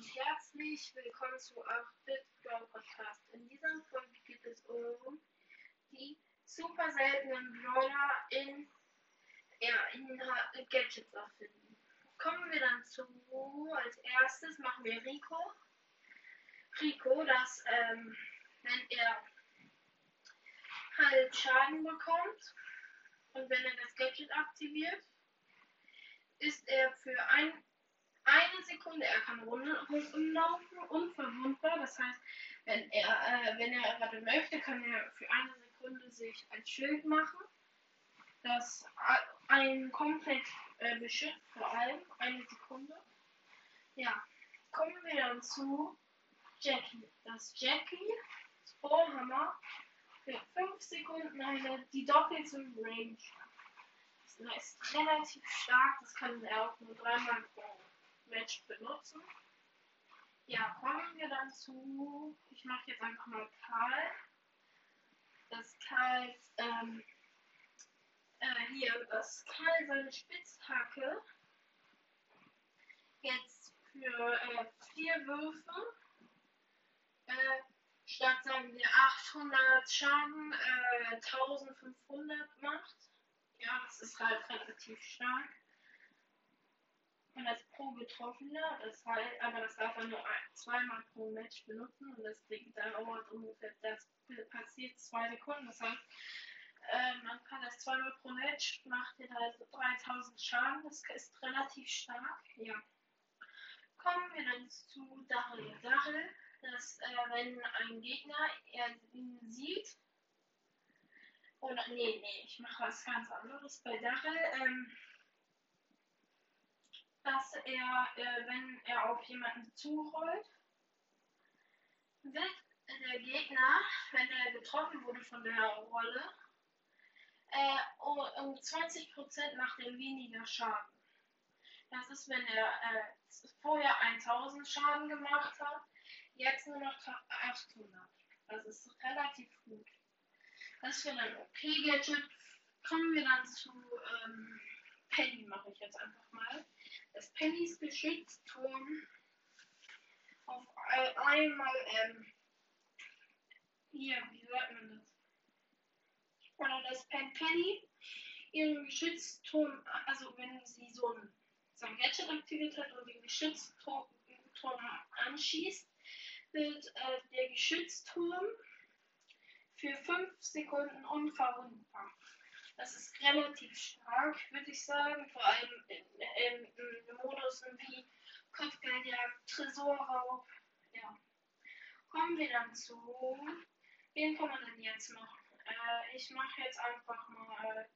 und herzlich willkommen zu 8-Bit Brawl Podcast. In dieser Folge geht es um die super seltenen Brawler in, ja, in Gadgets erfinden. Kommen wir dann zu, als erstes machen wir Rico. Rico, dass, ähm, wenn er halt Schaden bekommt und wenn er das Gadget aktiviert, ist er für ein eine Sekunde. Er kann rumlaufen, unverwundbar. Das heißt, wenn er, äh, wenn er gerade möchte, kann er für eine Sekunde sich ein Schild machen, das einen komplett äh, beschützt, vor allem eine Sekunde. Ja, kommen wir dann zu Jackie. Das Jackie Sporehammer für 5 Sekunden eine, die doppelte Range. Das ist relativ stark, das kann er auch nur dreimal pro Match benutzen. Ja, kommen wir dann zu, ich mache jetzt einfach mal Karl. Das Karl, ähm, äh, hier, das Karl seine Spitzhacke jetzt für äh, vier Würfe äh, statt sagen wir 800 Schaden äh, 1500 macht. Ja, das ist halt relativ stark und als pro Betroffener, das heißt, aber das darf er nur zweimal pro Match benutzen und das dauert ungefähr, das passiert zwei Sekunden, das heißt, äh, man kann das zweimal pro Match, macht ihr halt 3000 Schaden, das ist relativ stark, ja. Kommen wir dann zu Daryl. Daryl, dass äh, wenn ein Gegner er ihn sieht, oder nee, nee, ich mache was ganz anderes bei Daryl, ähm, dass er, äh, wenn er auf jemanden zurollt, wird der Gegner, wenn er getroffen wurde von der Rolle, äh, um 20% macht er weniger Schaden. Das ist, wenn er äh, vorher 1000 Schaden gemacht hat, jetzt nur noch 800. Das ist relativ gut. Das wäre dann okay Gadget. Kommen wir dann zu ähm, Penny, mache ich jetzt einfach mal das Pennys Geschützturm auf einmal, ähm, hier, wie sagt man das? Oder das Pen Penny ihren Geschützturm, also wenn sie so ein, so ein Gadget aktiviert hat und den Geschützturm anschießt, wird äh, der Geschützturm für 5 Sekunden unverwundbar. Das ist relativ stark, würde ich sagen, vor allem in, in, in Modusen wie Kopfgeldjagd, Tresorraub. Ja. Kommen wir dann zu. Wen kann man denn jetzt noch? Äh, ich mache jetzt einfach mal